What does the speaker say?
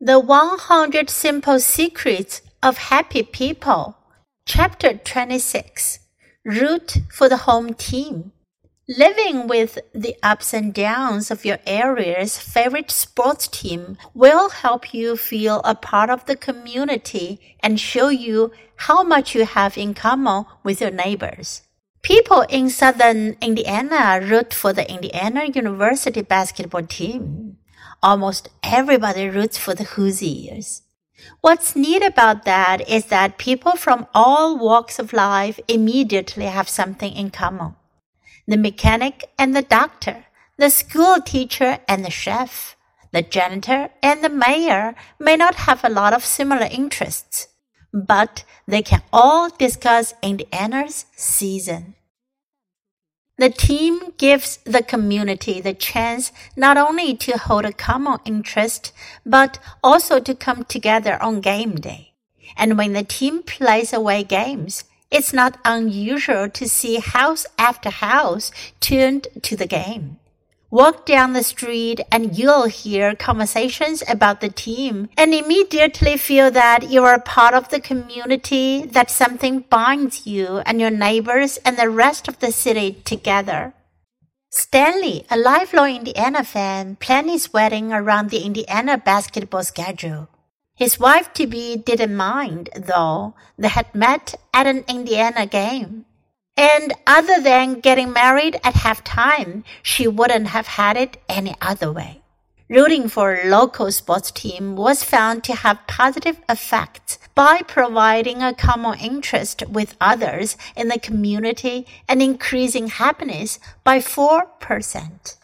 The 100 Simple Secrets of Happy People, Chapter 26 Root for the Home Team. Living with the ups and downs of your area's favorite sports team will help you feel a part of the community and show you how much you have in common with your neighbors. People in southern Indiana root for the Indiana University basketball team almost everybody roots for the Hoosiers. What's neat about that is that people from all walks of life immediately have something in common. The mechanic and the doctor, the school teacher and the chef, the janitor and the mayor may not have a lot of similar interests, but they can all discuss Indiana's season. The team gives the community the chance not only to hold a common interest, but also to come together on game day. And when the team plays away games, it's not unusual to see house after house tuned to the game. Walk down the street and you'll hear conversations about the team and immediately feel that you are part of the community, that something binds you and your neighbors and the rest of the city together. Stanley, a lifelong Indiana fan, planned his wedding around the Indiana basketball schedule. His wife to be didn't mind, though. They had met at an Indiana game. And other than getting married at halftime, she wouldn't have had it any other way. Rooting for a local sports team was found to have positive effects by providing a common interest with others in the community and increasing happiness by 4%.